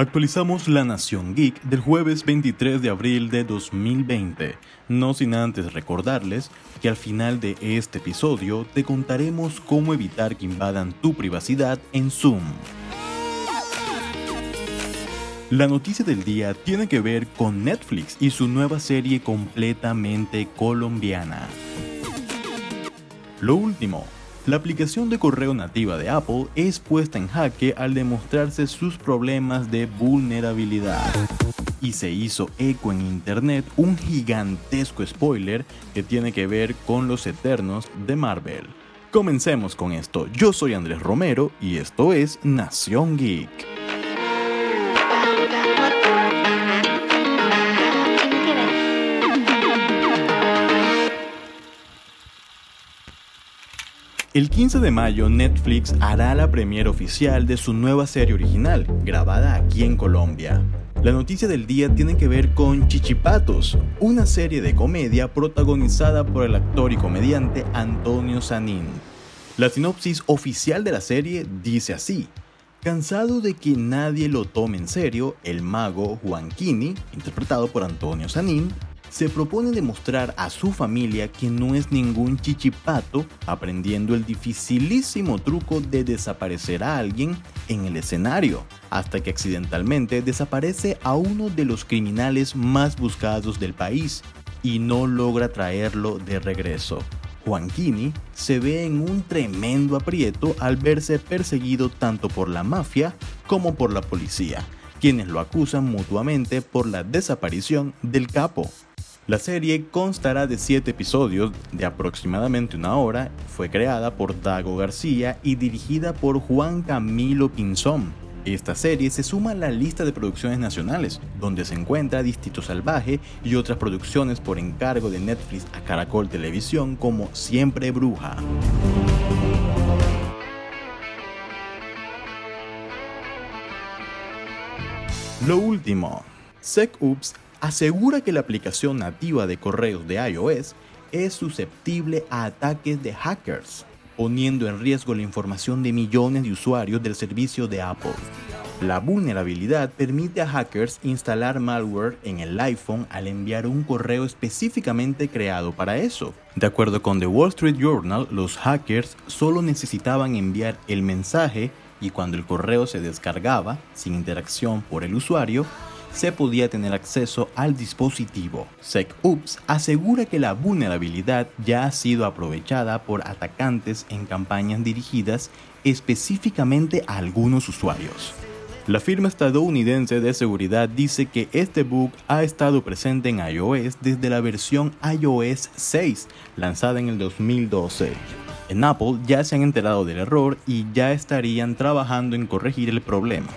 Actualizamos La Nación Geek del jueves 23 de abril de 2020, no sin antes recordarles que al final de este episodio te contaremos cómo evitar que invadan tu privacidad en Zoom. La noticia del día tiene que ver con Netflix y su nueva serie completamente colombiana. Lo último, la aplicación de correo nativa de Apple es puesta en jaque al demostrarse sus problemas de vulnerabilidad. Y se hizo eco en internet un gigantesco spoiler que tiene que ver con los Eternos de Marvel. Comencemos con esto, yo soy Andrés Romero y esto es Nación Geek. El 15 de mayo Netflix hará la premiere oficial de su nueva serie original, grabada aquí en Colombia. La noticia del día tiene que ver con Chichipatos, una serie de comedia protagonizada por el actor y comediante Antonio Sanín. La sinopsis oficial de la serie dice así. Cansado de que nadie lo tome en serio, el mago Juanquini, interpretado por Antonio Sanín, se propone demostrar a su familia que no es ningún chichipato aprendiendo el dificilísimo truco de desaparecer a alguien en el escenario, hasta que accidentalmente desaparece a uno de los criminales más buscados del país y no logra traerlo de regreso. Juanquini se ve en un tremendo aprieto al verse perseguido tanto por la mafia como por la policía, quienes lo acusan mutuamente por la desaparición del capo. La serie constará de 7 episodios de aproximadamente una hora, fue creada por Dago García y dirigida por Juan Camilo Pinzón. Esta serie se suma a la lista de producciones nacionales, donde se encuentra Distrito Salvaje y otras producciones por encargo de Netflix a Caracol Televisión como Siempre Bruja. Lo último, SecUps asegura que la aplicación nativa de correos de iOS es susceptible a ataques de hackers, poniendo en riesgo la información de millones de usuarios del servicio de Apple. La vulnerabilidad permite a hackers instalar malware en el iPhone al enviar un correo específicamente creado para eso. De acuerdo con The Wall Street Journal, los hackers solo necesitaban enviar el mensaje y cuando el correo se descargaba, sin interacción por el usuario, se podía tener acceso al dispositivo. SecOps asegura que la vulnerabilidad ya ha sido aprovechada por atacantes en campañas dirigidas específicamente a algunos usuarios. La firma estadounidense de seguridad dice que este bug ha estado presente en iOS desde la versión iOS 6, lanzada en el 2012. En Apple ya se han enterado del error y ya estarían trabajando en corregir el problema.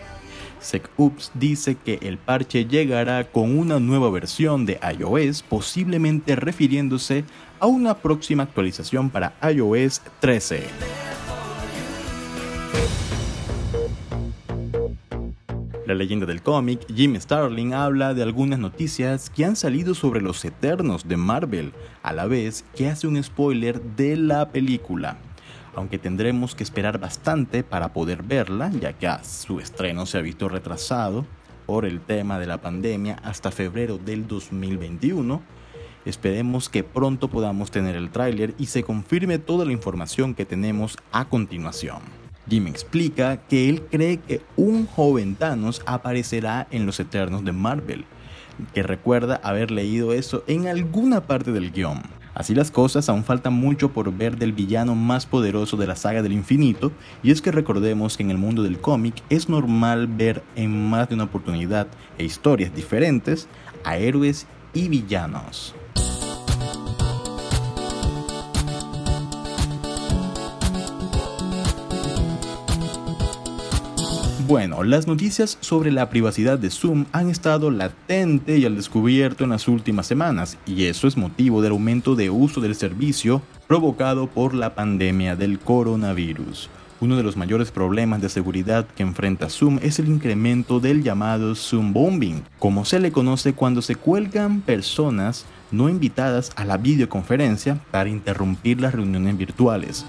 SecOps dice que el parche llegará con una nueva versión de iOS, posiblemente refiriéndose a una próxima actualización para iOS 13. La leyenda del cómic, Jim Starling habla de algunas noticias que han salido sobre los Eternos de Marvel, a la vez que hace un spoiler de la película aunque tendremos que esperar bastante para poder verla, ya que su estreno se ha visto retrasado por el tema de la pandemia hasta febrero del 2021. Esperemos que pronto podamos tener el tráiler y se confirme toda la información que tenemos a continuación. Jim explica que él cree que un joven Thanos aparecerá en los Eternos de Marvel, que recuerda haber leído eso en alguna parte del guion. Así las cosas, aún falta mucho por ver del villano más poderoso de la saga del infinito, y es que recordemos que en el mundo del cómic es normal ver en más de una oportunidad e historias diferentes a héroes y villanos. Bueno, las noticias sobre la privacidad de Zoom han estado latente y al descubierto en las últimas semanas, y eso es motivo del aumento de uso del servicio provocado por la pandemia del coronavirus. Uno de los mayores problemas de seguridad que enfrenta Zoom es el incremento del llamado Zoom bombing, como se le conoce cuando se cuelgan personas no invitadas a la videoconferencia para interrumpir las reuniones virtuales.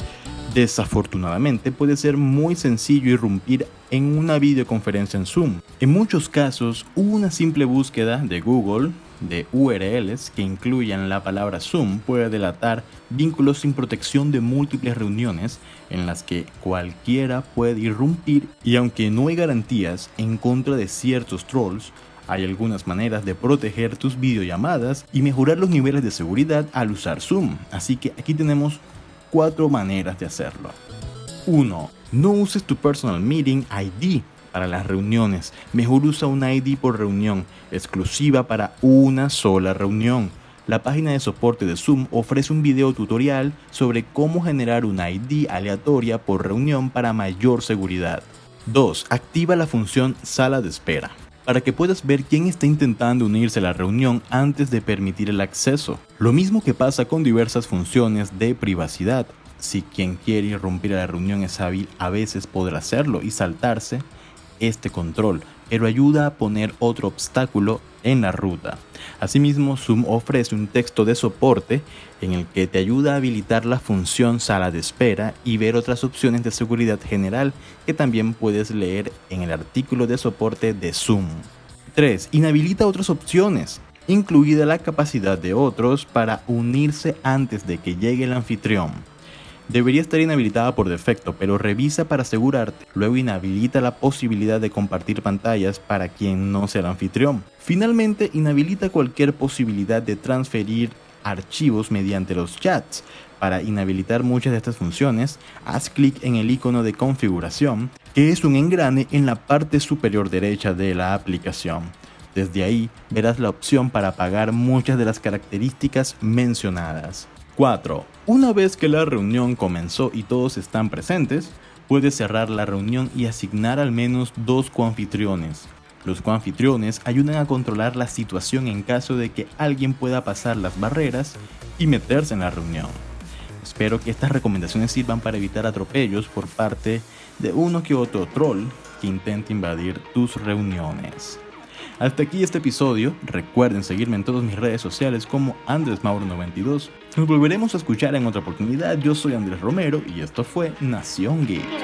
Desafortunadamente puede ser muy sencillo irrumpir en una videoconferencia en Zoom. En muchos casos, una simple búsqueda de Google de URLs que incluyan la palabra Zoom puede delatar vínculos sin protección de múltiples reuniones en las que cualquiera puede irrumpir y aunque no hay garantías en contra de ciertos trolls, hay algunas maneras de proteger tus videollamadas y mejorar los niveles de seguridad al usar Zoom, así que aquí tenemos cuatro maneras de hacerlo. 1. No uses tu Personal Meeting ID para las reuniones. Mejor usa un ID por reunión, exclusiva para una sola reunión. La página de soporte de Zoom ofrece un video tutorial sobre cómo generar una ID aleatoria por reunión para mayor seguridad. 2. Activa la función sala de espera para que puedas ver quién está intentando unirse a la reunión antes de permitir el acceso. Lo mismo que pasa con diversas funciones de privacidad. Si quien quiere irrumpir a la reunión es hábil, a veces podrá hacerlo y saltarse este control, pero ayuda a poner otro obstáculo en la ruta. Asimismo, Zoom ofrece un texto de soporte en el que te ayuda a habilitar la función sala de espera y ver otras opciones de seguridad general que también puedes leer en el artículo de soporte de Zoom. 3. Inhabilita otras opciones, incluida la capacidad de otros para unirse antes de que llegue el anfitrión. Debería estar inhabilitada por defecto, pero revisa para asegurarte. Luego inhabilita la posibilidad de compartir pantallas para quien no sea el anfitrión. Finalmente, inhabilita cualquier posibilidad de transferir archivos mediante los chats. Para inhabilitar muchas de estas funciones, haz clic en el icono de configuración, que es un engrane en la parte superior derecha de la aplicación. Desde ahí verás la opción para apagar muchas de las características mencionadas. 4. Una vez que la reunión comenzó y todos están presentes, puedes cerrar la reunión y asignar al menos dos coanfitriones. Los coanfitriones ayudan a controlar la situación en caso de que alguien pueda pasar las barreras y meterse en la reunión. Espero que estas recomendaciones sirvan para evitar atropellos por parte de uno que otro troll que intente invadir tus reuniones. Hasta aquí este episodio. Recuerden seguirme en todas mis redes sociales como Andrés Mauro92. Nos volveremos a escuchar en otra oportunidad. Yo soy Andrés Romero y esto fue Nación Geek.